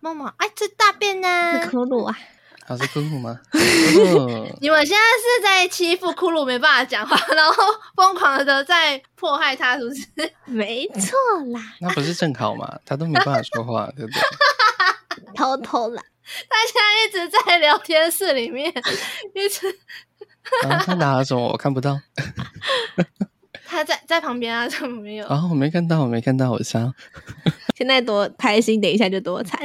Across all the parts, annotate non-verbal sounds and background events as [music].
梦梦爱吃大便呢，[laughs] 是骷髅啊。他是骷髅吗？你们现在是在欺负骷髅没办法讲话，然后疯狂的在迫害他，是不是？[laughs] 没错啦，那不是正好吗？他都没办法说话，对不对？[laughs] 偷偷啦，他现在一直在聊天室里面，一直。啊，他拿了什么？我看不到。他在在旁边啊，怎么没有？啊，我没看到，我没看到，我想。现在多开心，等一下就多惨。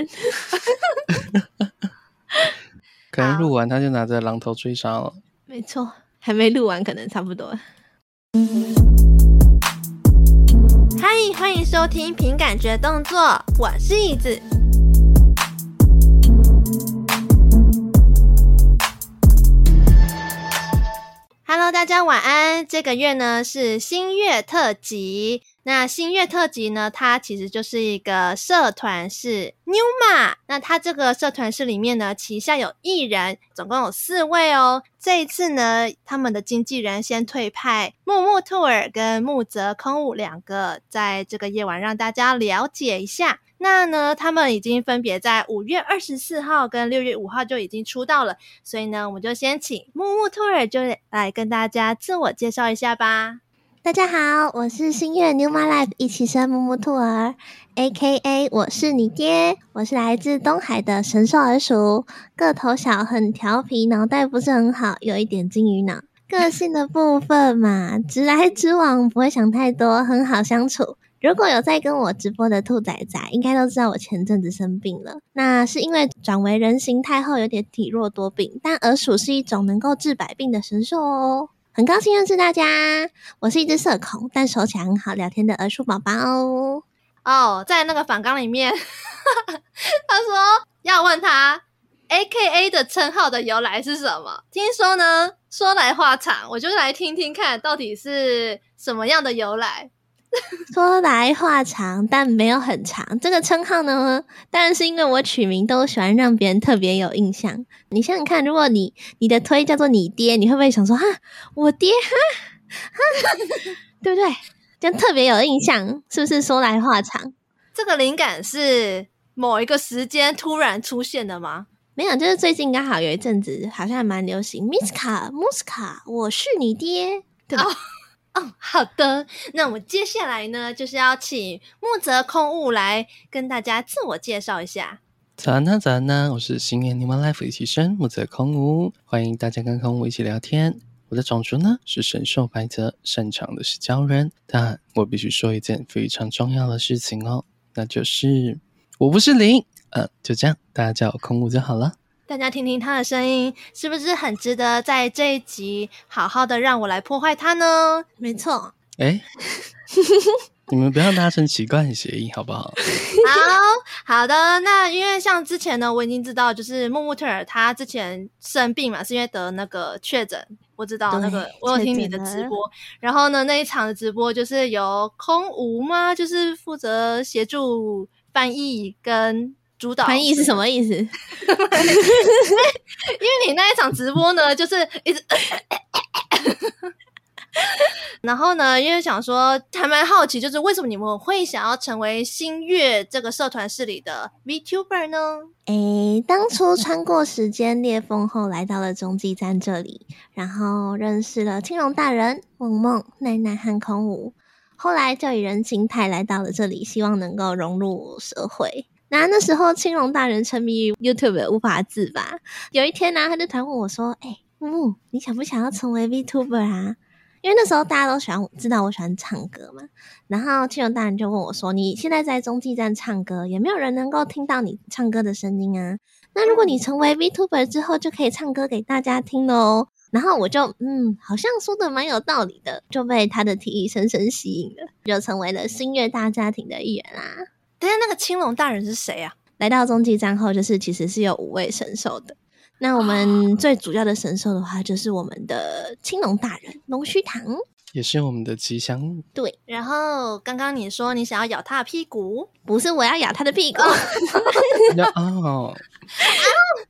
可能录完他就拿着榔头追杀了。没错，还没录完，可能差不多。嗨，欢迎收听凭感觉动作，我是椅子。Hello，大家晚安。这个月呢是新月特辑。那新月特辑呢，它其实就是一个社团是 NEWMA。那它这个社团是里面呢，旗下有艺人，总共有四位哦。这一次呢，他们的经纪人先退派木木兔儿跟木泽空吾两个，在这个夜晚让大家了解一下。那呢，他们已经分别在五月二十四号跟六月五号就已经出道了。所以呢，我们就先请木木兔儿就来跟大家自我介绍一下吧。大家好，我是新月 New My LIFE 一起生木木兔儿，A.K.A 我是你爹，我是来自东海的神兽儿鼠，个头小，很调皮，脑袋不是很好，有一点金鱼脑。个性的部分嘛，直来直往，不会想太多，很好相处。如果有在跟我直播的兔仔仔，应该都知道我前阵子生病了，那是因为转为人形态后有点体弱多病，但耳鼠是一种能够治百病的神兽哦。很高兴认识大家，我是一只社恐但手起来很好聊天的儿叔宝宝哦。哦，在那个访纲里面，[laughs] 他说要问他 AKA 的称号的由来是什么？听说呢，说来话长，我就来听听看到底是什么样的由来。[laughs] 说来话长，但没有很长。这个称号呢，当然是因为我取名都喜欢让别人特别有印象。你想想看，如果你你的推叫做你爹，你会不会想说哈，我爹哈哈，[laughs] 对不对？这样特别有印象，是不是？说来话长，这个灵感是某一个时间突然出现的吗？没有，就是最近刚好有一阵子，好像还蛮流行。Miska Muska，我是你爹，对吧？哦哦，好的，那我们接下来呢，就是要请木泽空悟来跟大家自我介绍一下。早安呢，早安呢，我是新年 NEWMA LIFE 一期生木泽空悟，欢迎大家跟空悟一起聊天。我的种族呢是神兽白泽，擅长的是鲛人，但我必须说一件非常重要的事情哦，那就是我不是灵，嗯、呃，就这样，大家叫我空悟就好了。大家听听他的声音，是不是很值得在这一集好好的让我来破坏他呢？没错，哎，[laughs] 你们不要达成奇怪的协议好不好？好好的，那因为像之前呢，我已经知道，就是木木特尔他之前生病嘛，是因为得那个确诊，我知道那个我有听你的直播，然后呢那一场的直播就是由空无吗？就是负责协助翻译跟。主导翻译是什么意思？[laughs] 因为你那一场直播呢，就是一直，[laughs] 然后呢，因为想说还蛮好奇，就是为什么你们会想要成为新月这个社团室里的 VTuber 呢？诶，当初穿过时间裂缝后，来到了中继站这里，然后认识了青龙大人、梦梦、奈奈和空吾，后来就以人形态来到了这里，希望能够融入社会。那那时候青龙大人沉迷于 YouTube 无法自拔。有一天呢、啊，他就突然问我说：“哎、欸，木木，你想不想要成为 VTuber 啊？”因为那时候大家都喜欢知道我喜欢唱歌嘛。然后青龙大人就问我说：“你现在在中继站唱歌，也没有人能够听到你唱歌的声音啊。那如果你成为 VTuber 之后，就可以唱歌给大家听喽。”然后我就嗯，好像说的蛮有道理的，就被他的提议深深吸引了，就成为了星月大家庭的一员啦。等下，那个青龙大人是谁啊？来到中继站后，就是其实是有五位神兽的。那我们最主要的神兽的话，就是我们的青龙大人龙须堂，也是我们的吉祥物。对。然后刚刚你说你想要咬他的屁股，不是我要咬他的屁股。[laughs] 哦，[laughs]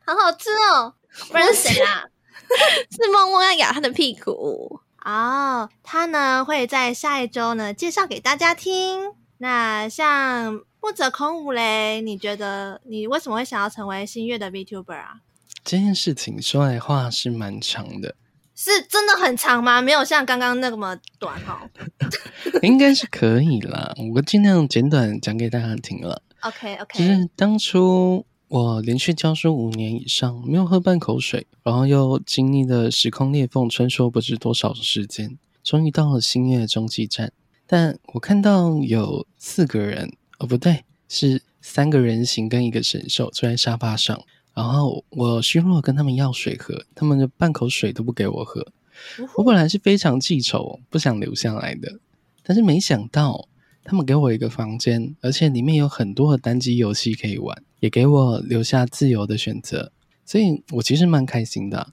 啊，好好吃哦！不然是谁啊？[laughs] 是梦梦要咬他的屁股哦。Oh, 他呢会在下一周呢介绍给大家听。那像。木木泽空无嘞，你觉得你为什么会想要成为星月的 VTuber 啊？这件事情说来话是蛮长的，是真的很长吗？没有像刚刚那么短哈。[laughs] 应该是可以啦，我尽量简短讲给大家听了。OK OK，就是当初我连续教书五年以上，没有喝半口水，然后又经历了时空裂缝穿梭不知多少时间，终于到了星月中继站。但我看到有四个人，哦不对，是三个人形跟一个神兽坐在沙发上，然后我虚弱跟他们要水喝，他们的半口水都不给我喝。我本来是非常记仇，不想留下来的，但是没想到他们给我一个房间，而且里面有很多的单机游戏可以玩，也给我留下自由的选择，所以我其实蛮开心的。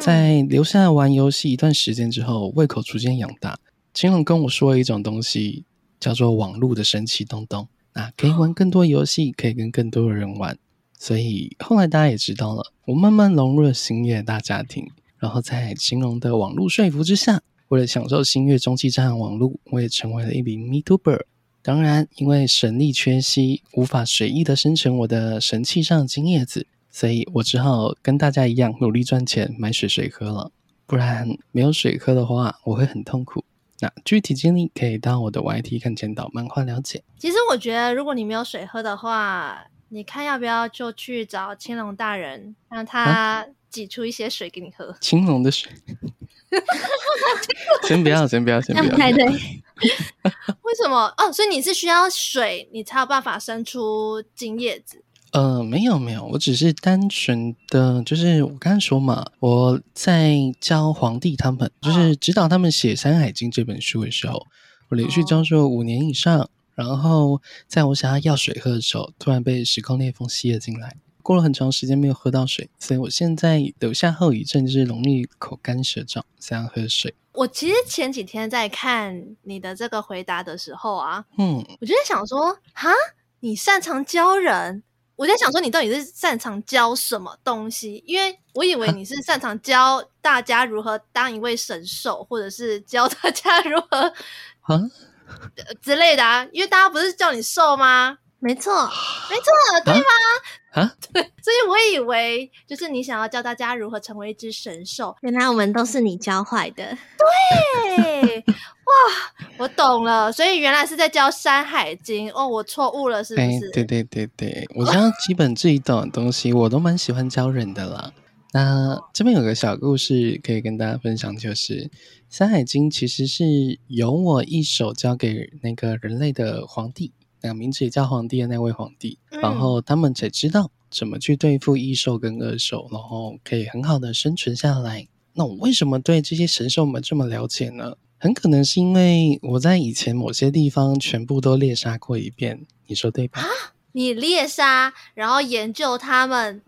在留下来玩游戏一段时间之后，胃口逐渐养大。青龙跟我说了一种东西，叫做网络的神奇东东啊，可以玩更多游戏，可以跟更多的人玩。所以后来大家也知道了，我慢慢融入了星月大家庭。然后在青龙的网络说服之下，为了享受星月中继站网络，我也成为了一名 MeTuber。当然，因为神力缺席，无法随意的生成我的神器上的金叶子，所以我只好跟大家一样努力赚钱买水水喝了。不然没有水喝的话，我会很痛苦。那具体经历可以到我的 YT 看前导漫画了解。其实我觉得，如果你没有水喝的话，你看要不要就去找青龙大人，让他挤出一些水给你喝。青龙的水？[laughs] 先不要，先不要，[laughs] 先不要。不太对。[laughs] 为什么？哦，所以你是需要水，你才有办法生出金叶子。呃，没有没有，我只是单纯的，就是我刚才说嘛，我在教皇帝他们，就是指导他们写《山海经》这本书的时候，我连续教授五年以上，哦、然后在我想要要水喝的时候，突然被时空裂缝吸了进来，过了很长时间没有喝到水，所以我现在留下后遗症就是容易口干舌燥，想要喝水。我其实前几天在看你的这个回答的时候啊，嗯，我就在想说，哈，你擅长教人？我在想说，你到底是擅长教什么东西？因为我以为 [laughs] 你是擅长教大家如何当一位神兽，或者是教大家 [laughs] 如何啊之类的啊。因为大家不是叫你兽吗？没错，没错，对吗？啊，[laughs] 对，所以我以为就是你想要教大家如何成为一只神兽。原来我们都是你教坏的。对，哇，我懂了。所以原来是在教《山海经》哦，我错误了，是不是？欸、对对对对，我知道基本这一种东西，我都蛮喜欢教人的啦。那这边有个小故事可以跟大家分享，就是《山海经》其实是由我一手交给那个人类的皇帝。那个名字也叫皇帝的那位皇帝，嗯、然后他们才知道怎么去对付异兽跟恶兽，然后可以很好的生存下来。那我为什么对这些神兽们这么了解呢？很可能是因为我在以前某些地方全部都猎杀过一遍，你说对吧？啊你猎杀，然后研究他们？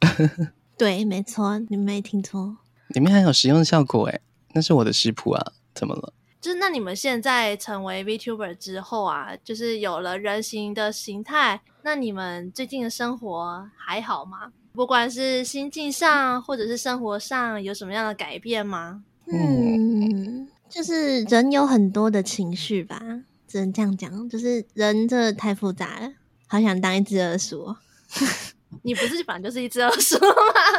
[laughs] 对，没错，你没听错。里面还有实用效果诶，那是我的食谱啊，怎么了？就是那你们现在成为 VTuber 之后啊，就是有了人形的形态，那你们最近的生活还好吗？不管是心境上或者是生活上，有什么样的改变吗？嗯，就是人有很多的情绪吧，只能这样讲。就是人真的太复杂了，好想当一只耳鼠。[laughs] 你不是反正就是一只耳鼠吗？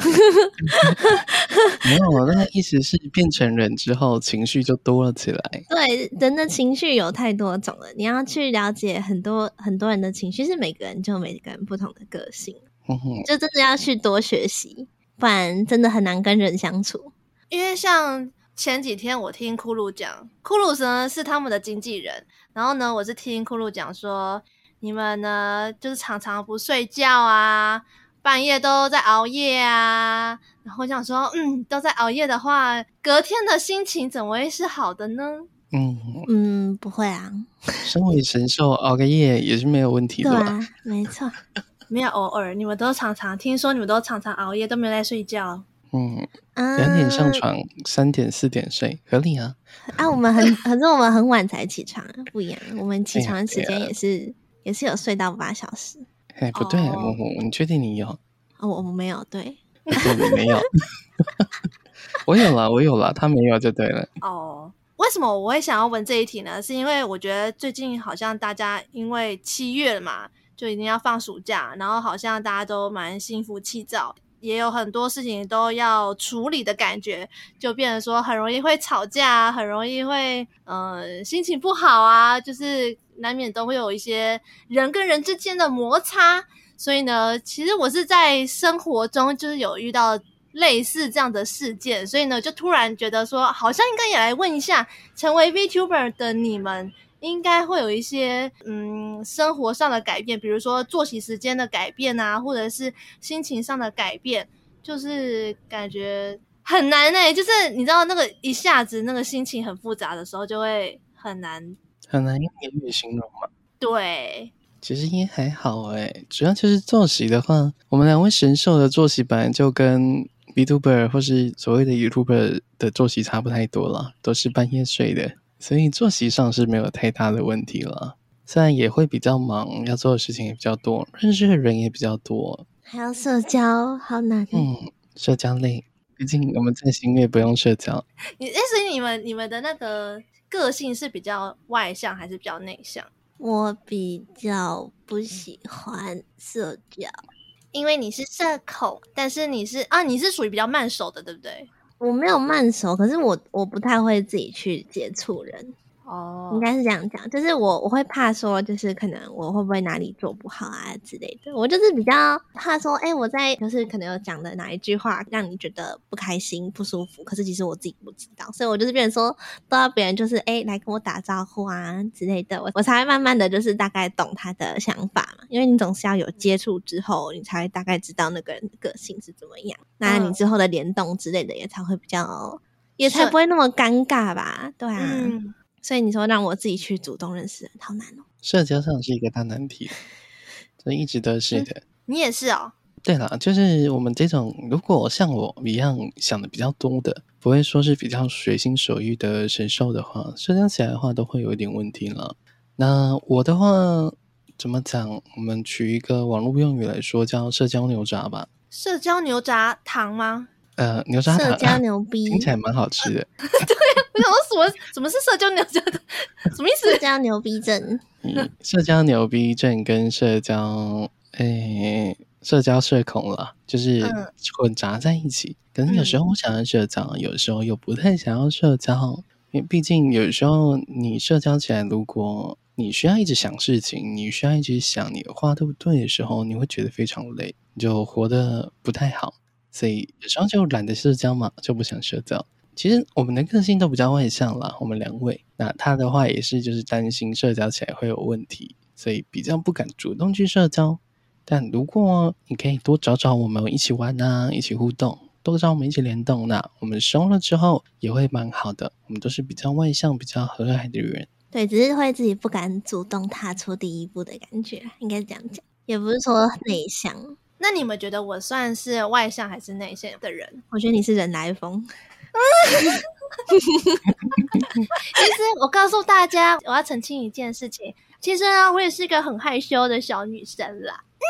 [laughs] 没有，那个意思是变成人之后情绪就多了起来。对，人的情绪有太多种了，你要去了解很多很多人的情绪，是每个人就每个人不同的个性，就真的要去多学习，不然真的很难跟人相处。因为像前几天我听库鲁讲，库鲁呢是他们的经纪人，然后呢，我是听库鲁讲说。你们呢，就是常常不睡觉啊，半夜都在熬夜啊。然后我想说，嗯，都在熬夜的话，隔天的心情怎么会是好的呢？嗯嗯，不会啊。身为神兽，熬个夜也是没有问题的。对啊，没错。没有偶尔，你们都常常听说，你们都常常熬夜，都没有在睡觉。嗯，两点上床，三点四点睡，合理啊。啊，我们很，[laughs] 反正我们很晚才起床，不一样。我们起床的时间也是。也是有睡到八小时，哎，不对，我我你确定你有？哦，我我没有，对，对，你没有，[laughs] 我有了，我有了，他没有就对了。哦，为什么我会想要问这一题呢？是因为我觉得最近好像大家因为七月了嘛，就一定要放暑假，然后好像大家都蛮心浮气躁，也有很多事情都要处理的感觉，就变成说很容易会吵架，很容易会呃心情不好啊，就是难免都会有一些人跟人之间的摩擦。所以呢，其实我是在生活中就是有遇到。类似这样的事件，所以呢，就突然觉得说，好像应该也来问一下，成为 VTuber 的你们，应该会有一些嗯生活上的改变，比如说作息时间的改变啊，或者是心情上的改变，就是感觉很难哎、欸，就是你知道那个一下子那个心情很复杂的时候，就会很难很难用言语形容嘛。对，其实也还好哎、欸，主要就是作息的话，我们两位神兽的作息本来就跟。VTuber 或是所谓的 YouTuber 的作息差不太多了，都是半夜睡的，所以作息上是没有太大的问题了。虽然也会比较忙，要做的事情也比较多，认识的人也比较多，还要社交，好难。嗯，社交累，毕竟我们在新月不用社交。你，所以你们你们的那个个性是比较外向还是比较内向？我比较不喜欢社交。因为你是社恐，但是你是啊，你是属于比较慢熟的，对不对？我没有慢熟，可是我我不太会自己去接触人。哦，应该是这样讲，就是我我会怕说，就是可能我会不会哪里做不好啊之类的。我就是比较怕说，哎、欸，我在就是可能有讲的哪一句话让你觉得不开心、不舒服，可是其实我自己不知道，所以我就是变成说，都要别人就是哎、欸、来跟我打招呼啊之类的，我我才会慢慢的就是大概懂他的想法嘛。因为你总是要有接触之后，你才会大概知道那个人的个性是怎么样，那你之后的联动之类的也才会比较，也才不会那么尴尬吧？对啊。嗯所以你说让我自己去主动认识人，好难哦。社交上是一个大难题，这一直都是的。嗯，你也是哦。对了，就是我们这种如果像我一样想的比较多的，不会说是比较随心所欲的神兽的话，社交起来的话都会有一点问题了。那我的话怎么讲？我们取一个网络用语来说，叫社交牛杂吧。社交牛杂糖吗？呃，牛轧糖，社交牛 [laughs] 逼，听起来蛮好吃的。[laughs] 对，我想说什么？什么是社交牛逼症？什么意思？社交牛逼症。嗯，社交牛逼症跟社交，诶，社交社恐了，就是混杂在一起。可能有时候我想要社交，有时候又不太想要社交。因为毕竟有时候你社交起来，如果你需要一直想事情，你需要一直想你的话对不对的时候，你会觉得非常累，你就活得不太好。所以有时候就懒得社交嘛，就不想社交。其实我们的个性都比较外向啦，我们两位。那他的话也是，就是担心社交起来会有问题，所以比较不敢主动去社交。但如果你可以多找找我们一起玩啊，一起互动，多找我们一起联动，那我们熟了之后也会蛮好的。我们都是比较外向、比较和蔼的人。对，只是会自己不敢主动踏出第一步的感觉，应该是这样讲，也不是说内向。那你们觉得我算是外向还是内向的人？[laughs] 我觉得你是人来疯。[laughs] 其实我告诉大家，我要澄清一件事情。其实呢，我也是一个很害羞的小女生啦。嗯。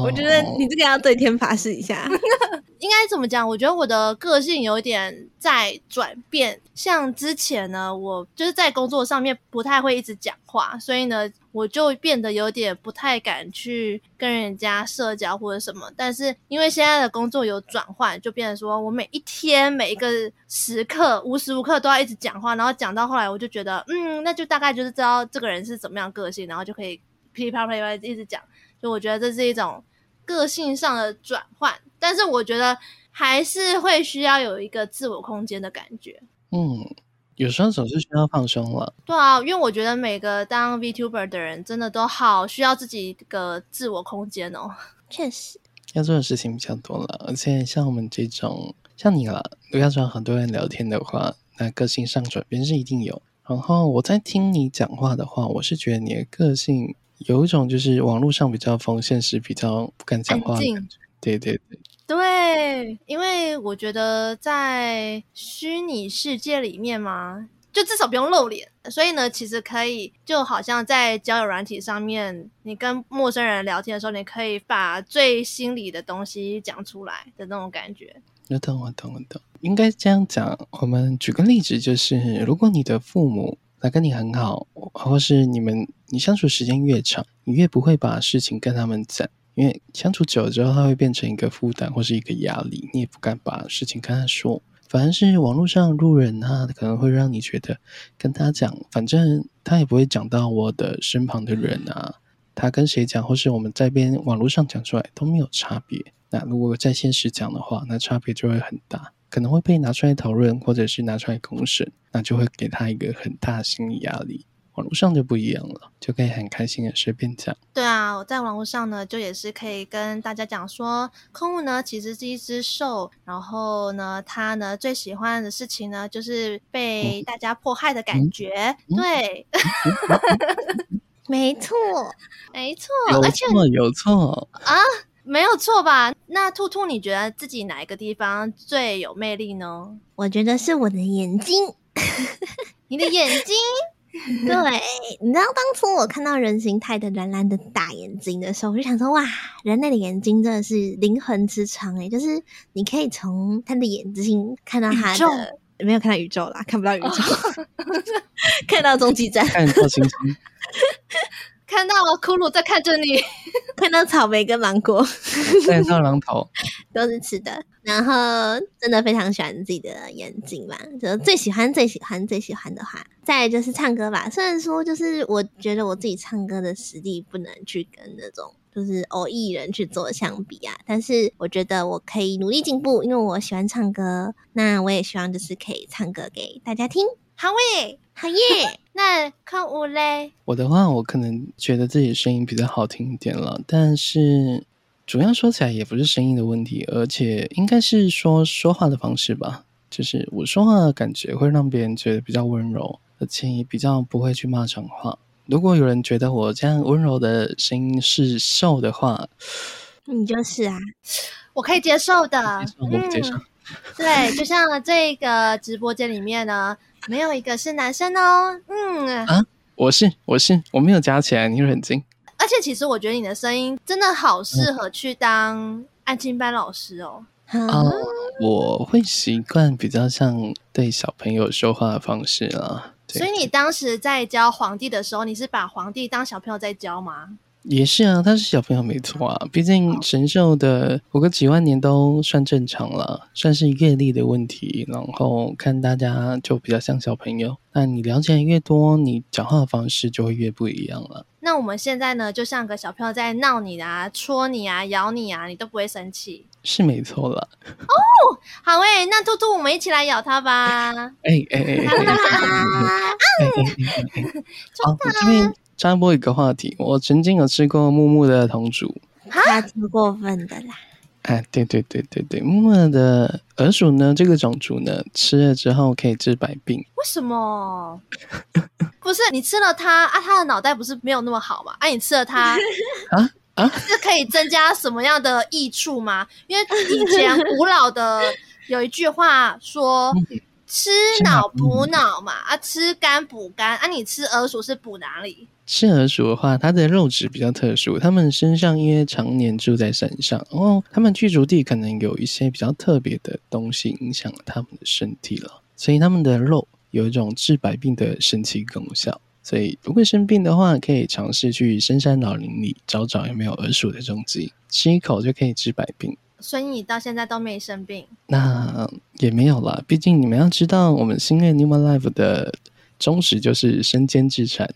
我觉得你这个要对天发誓一下，[laughs] 应该怎么讲？我觉得我的个性有点在转变。像之前呢，我就是在工作上面不太会一直讲话，所以呢，我就变得有点不太敢去跟人家社交或者什么。但是因为现在的工作有转换，就变成说我每一天每一个时刻无时无刻都要一直讲话，然后讲到后来，我就觉得嗯，那就大概就是知道这个人是怎么样个性，然后就可以噼里啪啦啪一直讲。就我觉得这是一种个性上的转换，但是我觉得还是会需要有一个自我空间的感觉。嗯，有时候总是需要放松了。对啊，因为我觉得每个当 VTuber 的人真的都好需要自己一个自我空间哦。[laughs] 确实，要做的事情比较多了，而且像我们这种像你了，如果要找很多人聊天的话，那个性上转变是一定有。然后我在听你讲话的话，我是觉得你的个性。有一种就是网络上比较疯，现实比较不敢讲话的感觉。对对对，对，因为我觉得在虚拟世界里面嘛，就至少不用露脸，所以呢，其实可以就好像在交友软体上面，你跟陌生人聊天的时候，你可以把最心里的东西讲出来的那种感觉。我懂，我懂，我懂。应该这样讲，我们举个例子，就是如果你的父母他跟你很好，或是你们你相处时间越长，你越不会把事情跟他们讲，因为相处久了之后，他会变成一个负担或是一个压力，你也不敢把事情跟他说。反而是网络上路人啊，可能会让你觉得跟他讲，反正他也不会讲到我的身旁的人啊，他跟谁讲，或是我们在边网络上讲出来都没有差别。那如果在现实讲的话，那差别就会很大，可能会被拿出来讨论，或者是拿出来公审，那就会给他一个很大的心理压力。网络上就不一样了，就可以很开心的随便讲。对啊，我在网络上呢，就也是可以跟大家讲说，空物呢其实是一只兽，然后呢，它呢最喜欢的事情呢，就是被大家迫害的感觉。嗯、对，没错，没错，有错而且有错啊。没有错吧？那兔兔，你觉得自己哪一个地方最有魅力呢？我觉得是我的眼睛。[laughs] 你的眼睛？[laughs] 对，你知道当初我看到人形态的蓝蓝的大眼睛的时候，我就想说，哇，人类的眼睛真的是灵魂之窗诶，就是你可以从他的眼睛看到他的，没有看到宇宙啦，看不到宇宙，[laughs] 看到终极站，看到星星。看到骷髅在看着你，[laughs] 看到草莓跟芒果，看到狼头，[laughs] 都是吃的。然后真的非常喜欢自己的眼睛嘛，就最喜欢最喜欢最喜欢的话，再来就是唱歌吧。虽然说就是我觉得我自己唱歌的实力不能去跟那种就是偶艺人去做相比啊，但是我觉得我可以努力进步，因为我喜欢唱歌。那我也希望就是可以唱歌给大家听。好耶，好耶！[laughs] 那看我嘞？我的话，我可能觉得自己声音比较好听一点了，但是主要说起来也不是声音的问题，而且应该是说说话的方式吧。就是我说话的感觉会让别人觉得比较温柔，而且也比较不会去骂脏话。如果有人觉得我这样温柔的声音是瘦的话，你就是啊，我可以接受的，我不接受。嗯，对，就像这个直播间里面呢。没有一个是男生哦，嗯啊，我是我是我没有加起来，你冷静。而且其实我觉得你的声音真的好适合去当安亲班老师哦。啊、嗯呃，我会习惯比较像对小朋友说话的方式啦。所以你当时在教皇帝的时候，你是把皇帝当小朋友在教吗？也是啊，他是小朋友没错啊，毕竟神兽的活个几万年都算正常了，算是阅历的问题。然后看大家就比较像小朋友，那你了解越多，你讲话的方式就会越不一样了。那我们现在呢，就像个小朋友在闹你啊、戳你啊、咬你啊，你都不会生气，是没错了。哦，好诶、欸，那兔兔，我们一起来咬它吧！哎 [laughs] 哎哎！好，这边。插播一个话题，我曾经有吃过木木的同组，他挺过分的啦。哎，对对对对对，木木的耳鼠呢，这个种族呢，吃了之后可以治百病。为什么？[laughs] 不是你吃了它啊？它的脑袋不是没有那么好嘛？啊，你吃了它啊 [laughs] 啊，是可以增加什么样的益处吗？因为以前古老的有一句话说。吃脑补脑嘛，啊，吃肝补肝啊，你吃耳鼠是补哪里？吃耳鼠的话，它的肉质比较特殊，它们身上因为常年住在山上，哦，它们居住地可能有一些比较特别的东西影响了它们的身体了，所以它们的肉有一种治百病的神奇功效。所以如果生病的话，可以尝试去深山老林里找找有没有耳鼠的踪迹，吃一口就可以治百病。所以你到现在都没生病？那也没有啦，毕竟你们要知道，我们星月 Numa Life 的宗旨就是身兼治产。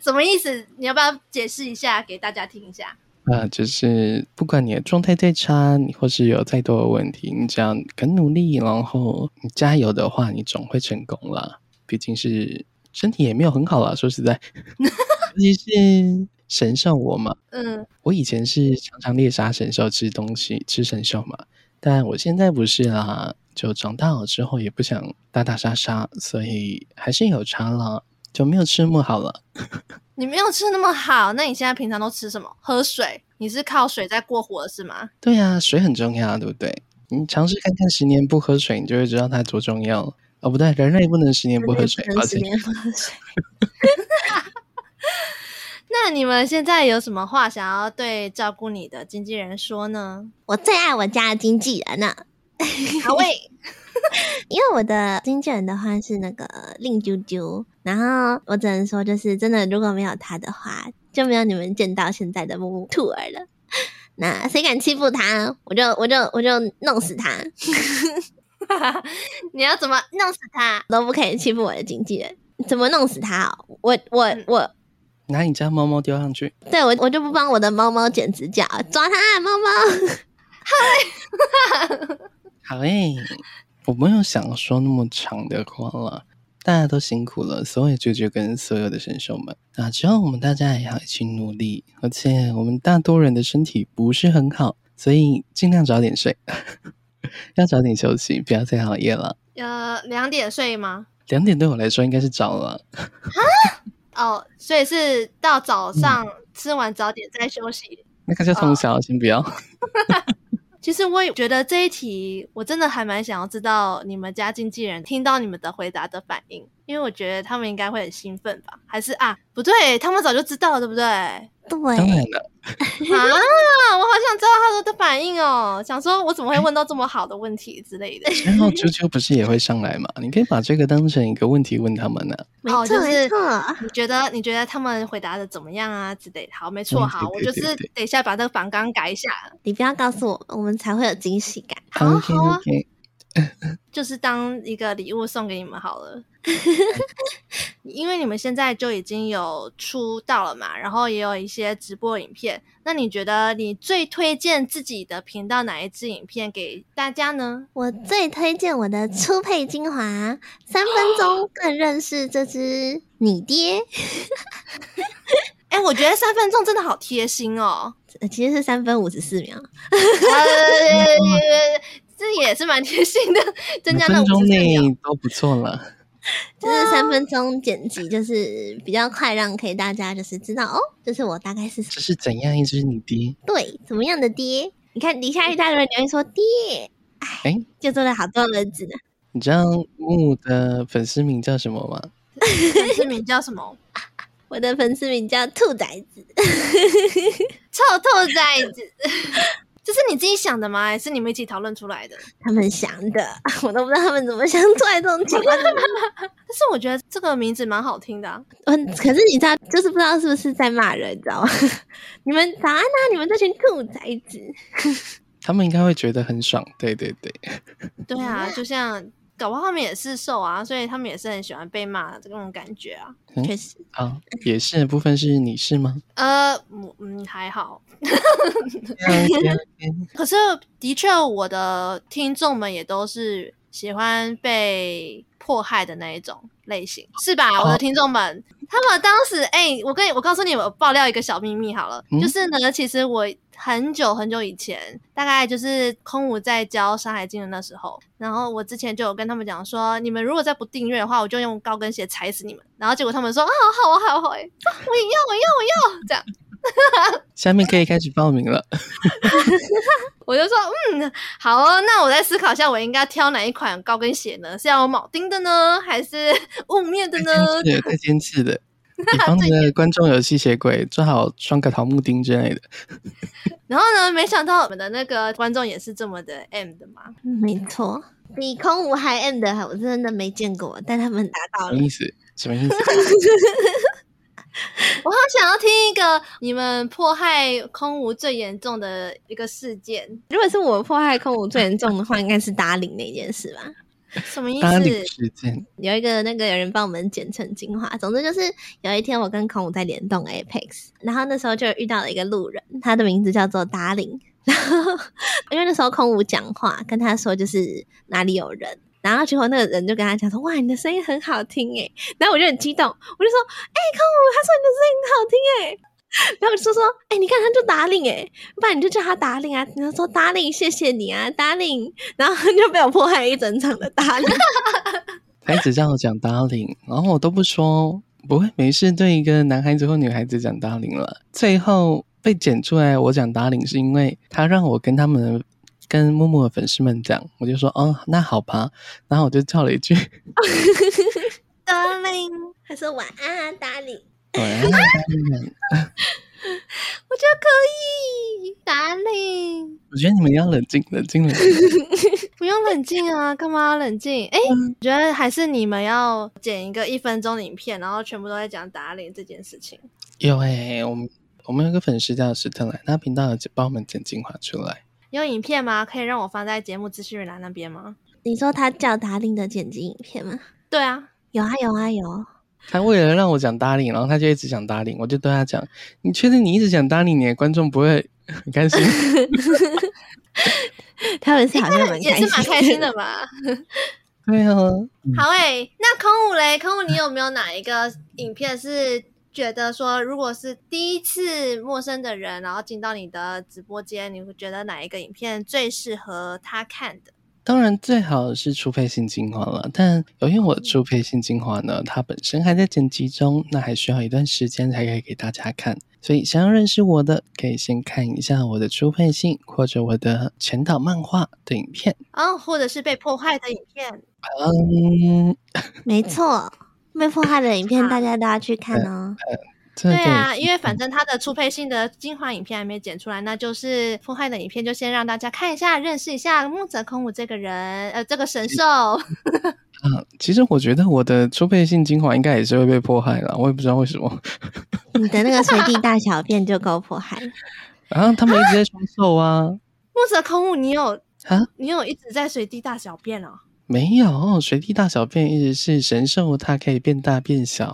什么意思？你要不要解释一下给大家听一下？啊，就是不管你的状态再差，你或是有再多的问题，你只要肯努力，然后你加油的话，你总会成功啦。毕竟是身体也没有很好啦，说实在，[laughs] 尤其是。神兽我嘛，嗯，我以前是常常猎杀神兽吃东西，吃神兽嘛，但我现在不是啦，就长大了之后也不想打打杀杀，所以还是有差了，就没有吃那么好了。你没有吃那么好，那你现在平常都吃什么？喝水？你是靠水在过活是吗？对呀、啊，水很重要，对不对？你尝试看看，十年不喝水，你就会知道它多重要。哦，不对，人类不能十年不喝水，十年不喝水。[laughs] 那你们现在有什么话想要对照顾你的经纪人说呢？我最爱我家的经纪人了。好喂，[laughs] 因为我的经纪人的话是那个令啾啾，然后我只能说，就是真的，如果没有他的话，就没有你们见到现在的木木兔儿了。[laughs] 那谁敢欺负他，我就我就我就弄死他。[laughs] 你要怎么弄死他？都不可以欺负我的经纪人，怎么弄死他哦？我我我拿你家猫猫丢上去。对，我我就不帮我的猫猫剪指甲，抓它，猫猫。好嘞，好诶，我没有想说那么长的话了，大家都辛苦了，所有舅舅跟所有的神兽们。啊之后我们大家也要一起努力，而且我们大多人的身体不是很好，所以尽量早点睡，[laughs] 要早点休息，不要再熬夜了。呃，两点睡吗？两点对我来说应该是早了。[laughs] 哦，所以是到早上吃完早点再休息。嗯、那个叫通宵，先不要。[laughs] 其实我也觉得这一题，我真的还蛮想要知道你们家经纪人听到你们的回答的反应，因为我觉得他们应该会很兴奋吧？还是啊，不对，他们早就知道了，对不对？对，当然了。啊，我好想知道他们的反应哦，想说我怎么会问到这么好的问题之类的。然后啾啾不是也会上来吗？你可以把这个当成一个问题问他们呢、啊。哦，就是你觉得你觉得他们回答的怎么样啊之类的？好，没错，好，我就是等一下把这个反纲改一下。你不要告诉我，我们才会有惊喜感。好啊，好啊。[laughs] 就是当一个礼物送给你们好了，[laughs] 因为你们现在就已经有出道了嘛，然后也有一些直播影片。那你觉得你最推荐自己的频道哪一支影片给大家呢？我最推荐我的初配精华，三分钟 [laughs] 更认识这只你爹。哎、欸，我觉得三分钟真的好贴心哦。其实是三分五十四秒。这也是蛮贴心的，[laughs] 增加那五分钟内都不错了。就是三分钟剪辑，就是比较快，让可以大家就是知道哦，就是我大概是这是怎样一只你爹？对，怎么样的爹？你看底下一大堆人留言说爹，哎、欸，就做了好多儿子呢。你知道木木的粉丝名叫什么吗？粉丝名叫什么？[laughs] 我的粉丝名叫兔崽子，臭兔崽子。[laughs] 这是你自己想的吗？还是你们一起讨论出来的？他们想的，[laughs] 我都不知道他们怎么想出来这种情况。[laughs] 但是我觉得这个名字蛮好听的、啊。嗯，可是你知道，就是不知道是不是在骂人，你知道吗？[laughs] 你们早安啊！你们这群兔崽子。他们应该会觉得很爽。对对对。对啊，就像。搞不好他们也是受啊，所以他们也是很喜欢被骂的这种感觉啊。确、嗯、实啊，也是的部分是你是吗？呃，嗯，还好。[laughs] [laughs] 可是的确，我的听众们也都是喜欢被迫害的那一种类型，是吧？哦、我的听众们，他们当时，哎、欸，我跟你，我告诉你，我爆料一个小秘密好了，嗯、就是呢，其实我。很久很久以前，大概就是空无在教《山海经》的那时候，然后我之前就有跟他们讲说，你们如果再不订阅的话，我就用高跟鞋踩死你们。然后结果他们说啊，好啊，好啊，好啊，我也要，我要，我要，这样。[laughs] 下面可以开始报名了。[laughs] 我就说，嗯，好哦，那我再思考一下，我应该挑哪一款高跟鞋呢？是要铆钉的呢，还是 [laughs] 雾面的呢？对，带尖刺的。[laughs] 以防你的观众有吸血鬼，最好装个桃木钉之类的。[laughs] 然后呢，没想到我们的那个观众也是这么的 M 的嘛？没错，比空无还 M 的，我真的没见过，但他们达到了。什么意思？什么意思？[laughs] 我好想要听一个你们迫害空无最严重的一个事件。如果是我迫害空无最严重的话，应该是达伶那件事吧。[laughs] 什么意思？有一个那个有人帮我们剪成精华。总之就是有一天我跟孔武在联动 Apex，然后那时候就遇到了一个路人，他的名字叫做达伶。[laughs] 然后因为那时候孔武讲话，跟他说就是哪里有人，然后结果那个人就跟他讲说：“哇，你的声音很好听诶。”然后我就很激动，我就说：“哎、欸，空武，他说你的声音很好听诶。”然后就说说，哎、欸，你看他就达令哎，不然你就叫他达令啊。你就说达令，谢谢你啊，达令。然后就被我迫害一整场的达令。他一直叫我讲达令，然后我都不说，不会没事对一个男孩子或女孩子讲达令了。最后被剪出来，我讲达令是因为他让我跟他们跟木木的粉丝们讲，我就说哦，那好吧。然后我就叫了一句 [laughs] [laughs] 达令，他说晚安啊，达伶。[laughs] [laughs] 我觉得可以，达伶。我觉得你们要冷静，冷静，冷静。[laughs] 不用用冷静啊，干嘛要冷静？哎、欸，我、嗯、觉得还是你们要剪一个一分钟的影片，然后全部都在讲打脸这件事情。有哎、欸，我们我们有个粉丝叫史特莱，他频道有帮我们剪精华出来。有影片吗？可以让我放在节目资讯栏那边吗？你说他叫达令的剪辑影片吗？对啊，有啊有啊有。他为了让我讲达令，然后他就一直讲达令，我就对他讲：“你确定你一直讲达令，你的观众不会很开心？” [laughs] 他们是好像蛮也是蛮开心的吧？[laughs] 对啊。好诶、欸，那空无嘞，空无，你有没有哪一个影片是？觉得说，如果是第一次陌生的人，然后进到你的直播间，你会觉得哪一个影片最适合他看的？当然，最好是初配信精华了。但由于我初配信精华呢，它本身还在剪辑中，那还需要一段时间才可以给大家看。所以，想要认识我的，可以先看一下我的初配信或者我的前导漫画的影片哦，或者是被破坏的影片。嗯，[laughs] 没错。被破坏的影片，[laughs] 大家都要去看哦。对啊，因为反正他的初配性的精华影片还没剪出来，那就是破坏的影片，就先让大家看一下，认识一下木泽空武这个人，呃，这个神兽。[laughs] 嗯，其实我觉得我的初配性精华应该也是会被迫害了，我也不知道为什么。[laughs] 你的那个随地大小便就够迫害。[laughs] 然后他们一直在说瘦啊。木泽空武，你有啊？你有一直在随地大小便哦？没有，随地大小便一直是神兽，它可以变大变小。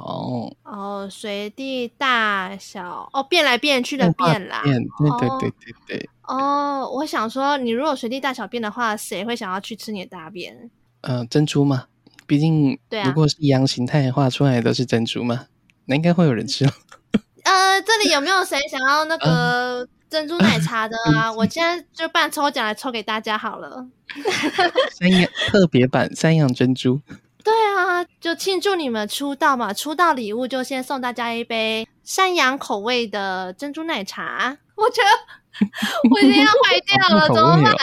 哦，随地大小哦，变来变去的变啦。变，对对对对对。哦，我想说，你如果随地大小便的话，谁会想要去吃你的大便？呃，珍珠嘛，毕竟，如果是一样形态画出来的都是珍珠嘛，啊、那应该会有人吃。[laughs] 呃，这里有没有谁想要那个珍珠奶茶的啊？啊 [laughs] 我现在就办抽奖来抽给大家好了。[laughs] 山羊特别版山羊珍珠，对啊，就庆祝你们出道嘛！出道礼物就先送大家一杯山羊口味的珍珠奶茶。[laughs] 我觉得我已经要坏掉了，怎么办？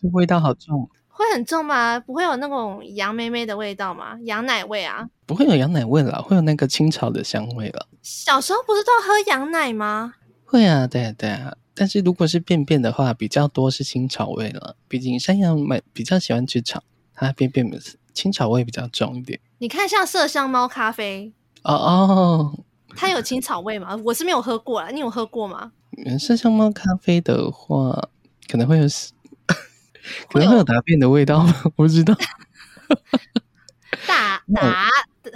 这味道好重，会很重吗？不会有那种羊妹妹的味道吗？羊奶味啊？不会有羊奶味了，会有那个青草的香味了。小时候不是都喝羊奶吗？会啊，对啊，对啊。但是如果是便便的话，比较多是青草味了。毕竟山羊们比较喜欢吃草，它便便青草味比较重一点。你看，像麝香猫咖啡哦哦，它有青草味吗？我是没有喝过啊，你有喝过吗？麝香猫咖啡的话，可能会有，可能会有大便 [laughs] [laughs] 的味道吗？我不知道。打打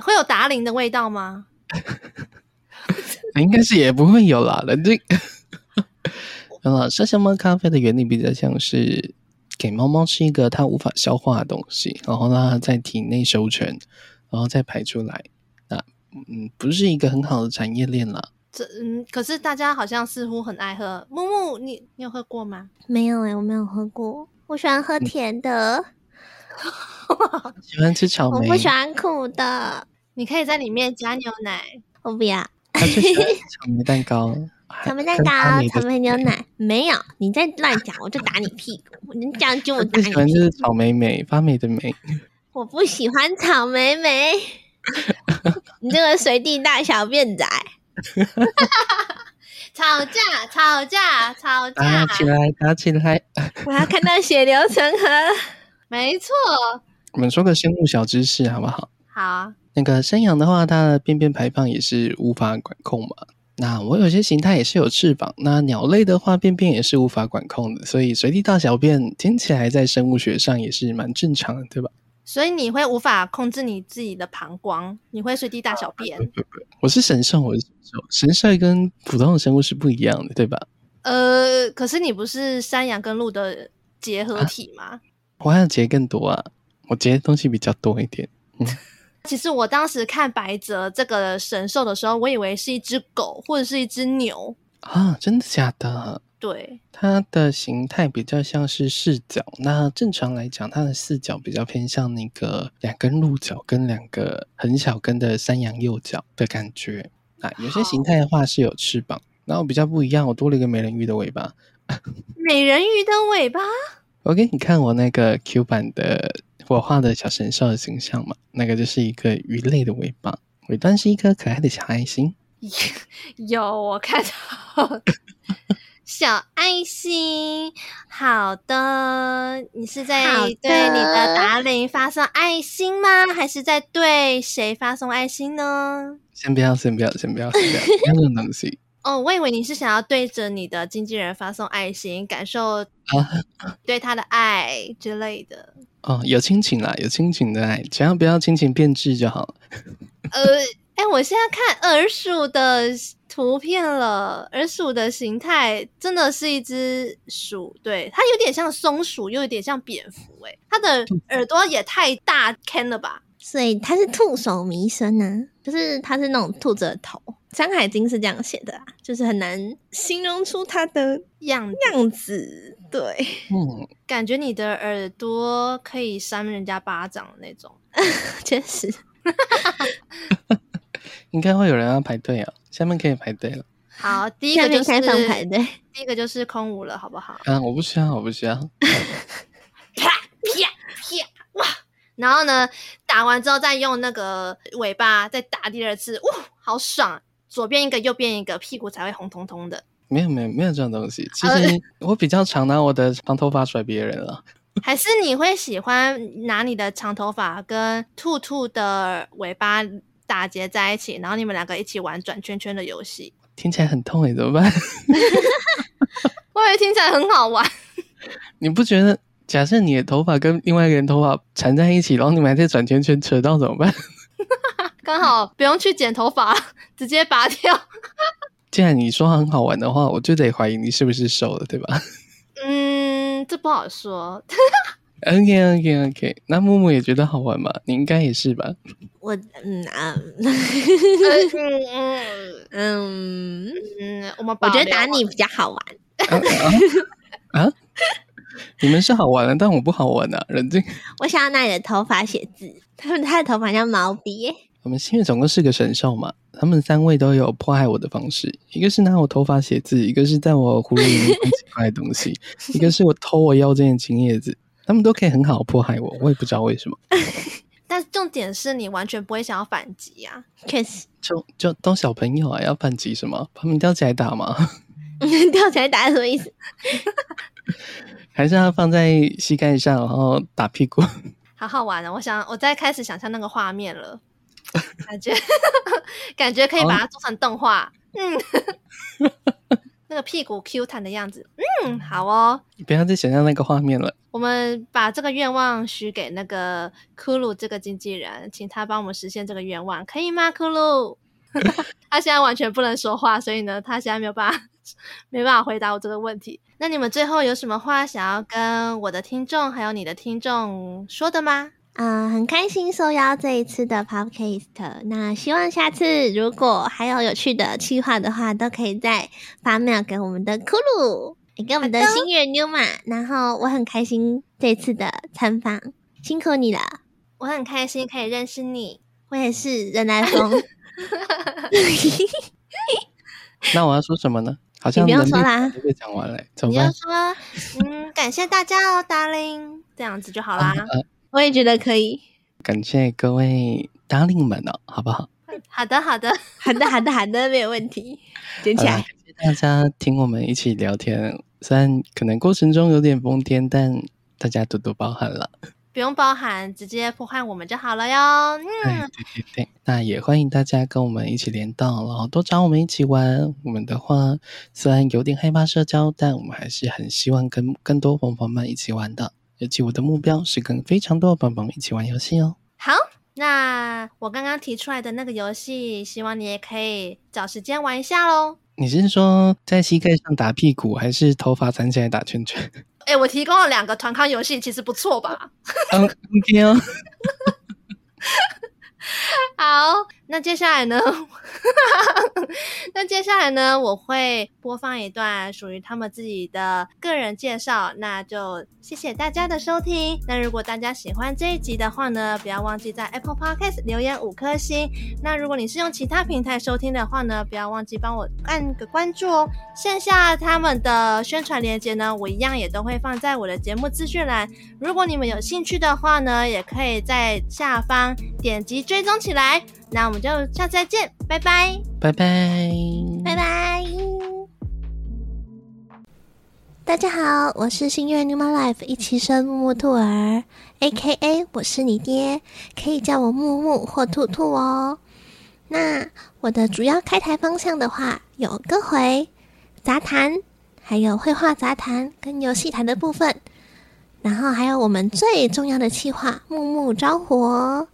会有达林的味道吗？应该是也不会有啦，这。啊，麝香猫咖啡的原理比较像是给猫猫吃一个它无法消化的东西，然后让它在体内收成，然后再排出来。那嗯，不是一个很好的产业链啦。这嗯，可是大家好像似乎很爱喝。木木，你你有喝过吗？没有哎、欸，我没有喝过。我喜欢喝甜的，[laughs] 嗯、喜欢吃草莓。我不喜欢苦的。你可以在里面加牛奶。我不要。他最喜欢草莓蛋糕。草莓蛋糕、草莓牛奶没有，你再乱讲我就打你屁股！你这样就我打你屁股。喜欢就是草莓莓，发霉的霉。[laughs] 我不喜欢草莓莓。[laughs] 你这个随地大小便仔。[laughs] 吵架，吵架，吵架！打起来，打起来！我要看到血流成河。没错。我们说个生物小知识好不好？好啊。那个山羊的话，它的便便排放也是无法管控嘛。那我有些形态也是有翅膀，那鸟类的话，便便也是无法管控的，所以随地大小便听起来在生物学上也是蛮正常的，对吧？所以你会无法控制你自己的膀胱，你会随地大小便？不不不，我是神兽，我是神兽，神兽跟普通的生物是不一样的，对吧？呃，可是你不是山羊跟鹿的结合体吗？啊、我还要结更多啊，我结的东西比较多一点，嗯。其实我当时看白泽这个神兽的时候，我以为是一只狗或者是一只牛啊，真的假的？对，它的形态比较像是四角。那正常来讲，它的四角比较偏向那个两根鹿角跟两个很小根的山羊右脚的感觉。啊有些形态的话是有翅膀，然后比较不一样，我多了一个美人鱼的尾巴。[laughs] 美人鱼的尾巴？我给你看我那个 Q 版的。我画的小神兽的形象嘛，那个就是一个鱼类的尾巴，尾端是一颗可爱的小爱心。[laughs] 有，我看到小爱心。好的，你是在对你的达令发送爱心吗？还是在对谁发送爱心呢？先不要，先不要，先不要，先不要，没有这种东西。哦，我以为你是想要对着你的经纪人发送爱心，感受 [laughs] 对他的爱之类的。哦，有亲情啦，有亲情的爱，只要不要亲情变质就好了。[laughs] 呃，哎，我现在看耳鼠的图片了，耳鼠的形态真的是一只鼠，对，它有点像松鼠，又有点像蝙蝠，哎，它的耳朵也太大坑了吧？所以它是兔手弥生呢，就是它是那种兔子的头，《山海经》是这样写的啊，就是很难形容出它的样样子。对，嗯，感觉你的耳朵可以扇人家巴掌的那种，[laughs] 确实。[laughs] 应该会有人要排队啊，下面可以排队了。好，第一个就是开放排队，第一个就是空无了，好不好？啊，我不需要，我不需要。啪啪啪！哇，然后呢，打完之后再用那个尾巴再打第二次，哇，好爽！左边一个，右边一个，屁股才会红彤彤的。没有没有没有这种东西。其实我比较常拿我的长头发甩别人了。[laughs] 还是你会喜欢拿你的长头发跟兔兔的尾巴打结在一起，然后你们两个一起玩转圈圈的游戏？听起来很痛哎，怎么办？[laughs] 我以为听起来很好玩。[laughs] 你不觉得？假设你的头发跟另外一个人头发缠在一起，然后你们还在转圈圈扯到怎么办？刚好不用去剪头发，[laughs] 直接拔掉。[laughs] 既然你说很好玩的话，我就得怀疑你是不是瘦了，对吧？嗯，这不好说。[laughs] OK OK OK，那木木也觉得好玩吗？你应该也是吧？我嗯啊嗯嗯嗯，我们我觉得打你比较好玩。啊，啊，啊？你们是好玩的，但我不好玩啊！冷静。我想要拿你的头发写字，他们他的头发像毛笔。我们星月总共是个神兽嘛。他们三位都有迫害我的方式，一个是拿我头发写字，一个是在我葫芦里面放奇怪的东西，[laughs] 一个是我偷我腰间的金叶子，他们都可以很好迫害我，我也不知道为什么。[laughs] 但重点是你完全不会想要反击啊！确实，[laughs] 就就当小朋友啊，要反击什么？把他们吊起来打吗？吊起来打是什么意思？还是要放在膝盖上，然后打屁股？好好玩啊！我想，我在开始想象那个画面了。感觉 [laughs] 感觉可以把它做成动画，哦、嗯，[laughs] 那个屁股 Q 弹的样子，嗯，好哦。你不要再想象那个画面了。我们把这个愿望许给那个库鲁这个经纪人，请他帮我们实现这个愿望，可以吗？库鲁，他现在完全不能说话，所以呢，他现在没有办法，没办法回答我这个问题。那你们最后有什么话想要跟我的听众，还有你的听众说的吗？啊、呃，很开心受邀这一次的 Podcast，那希望下次如果还有有趣的企划的话，都可以再发 mail 给我们的酷鲁，也给我们的星月 Numa。然后我很开心这次的参访，辛苦你了。我很开心可以认识你，我也是人来疯。[laughs] 那我要说什么呢？好像你不用说啦，被讲完了。你要说，嗯，感谢大家哦，Darling，这样子就好啦。啊啊我也觉得可以，感谢各位 Darling 们哦，好不好？[laughs] 好的，好的，[laughs] 好的，好的，好的，没有问题。接起来，感谢大家听我们一起聊天，虽然可能过程中有点疯癫，但大家多多包涵了。不用包涵，直接破坏我们就好了哟。嗯，对对对，那也欢迎大家跟我们一起连到，然后多找我们一起玩。我们的话虽然有点害怕社交，但我们还是很希望跟更多伙伴们一起玩的。而且我的目标是跟非常多的宝宝们一起玩游戏哦。好，那我刚刚提出来的那个游戏，希望你也可以找时间玩一下喽。你是说在膝盖上打屁股，还是头发缠起来打圈圈？哎、欸，我提供了两个团康游戏，其实不错吧？嗯，OK 哦。[laughs] [laughs] 好，那接下来呢？[laughs] 那接下来呢？我会播放一段属于他们自己的个人介绍。那就谢谢大家的收听。那如果大家喜欢这一集的话呢，不要忘记在 Apple Podcast 留言五颗星。那如果你是用其他平台收听的话呢，不要忘记帮我按个关注哦。线下他们的宣传链接呢，我一样也都会放在我的节目资讯栏。如果你们有兴趣的话呢，也可以在下方点击追踪起来。那我们就下次再见，拜拜，拜拜，拜拜。大家好，我是新月 New My Life 一期生木木兔儿，A.K.A 我是你爹，可以叫我木木或兔兔哦。那我的主要开台方向的话，有歌回、杂谈，还有绘画杂谈跟游戏台的部分，然后还有我们最重要的企划木木招活。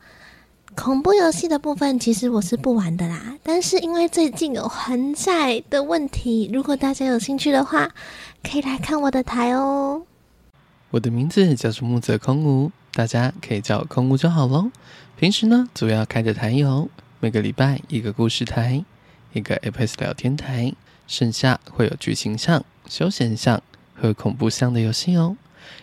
恐怖游戏的部分，其实我是不玩的啦。但是因为最近有还债的问题，如果大家有兴趣的话，可以来看我的台哦。我的名字叫做木泽空无，大家可以叫我空无就好喽。平时呢，主要开着台有每个礼拜一个故事台，一个 App 聊天台，剩下会有剧情向、休闲向和恐怖向的游戏哦。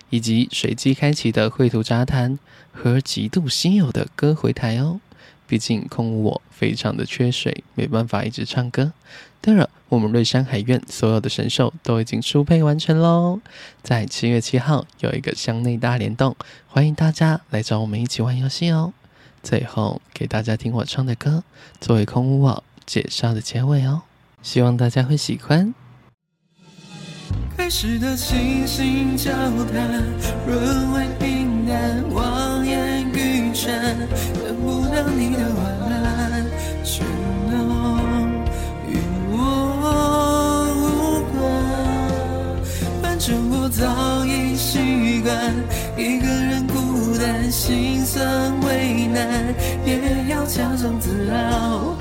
以及随机开启的绘图杂谈和极度稀有的歌回台哦。毕竟空无我非常的缺水，没办法一直唱歌。对了，我们瑞山海院所有的神兽都已经出配完成喽。在七月七号有一个箱内大联动，欢迎大家来找我们一起玩游戏哦。最后给大家听我唱的歌，作为空无我介绍的结尾哦。希望大家会喜欢。开始的倾心交谈，沦为平淡。望眼欲穿，等不到你的晚安，全都与我无关。反正我早已习惯一个人孤单。心酸为难，也要假装自傲。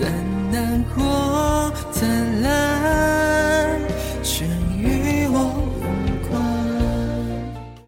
再难过，灿烂。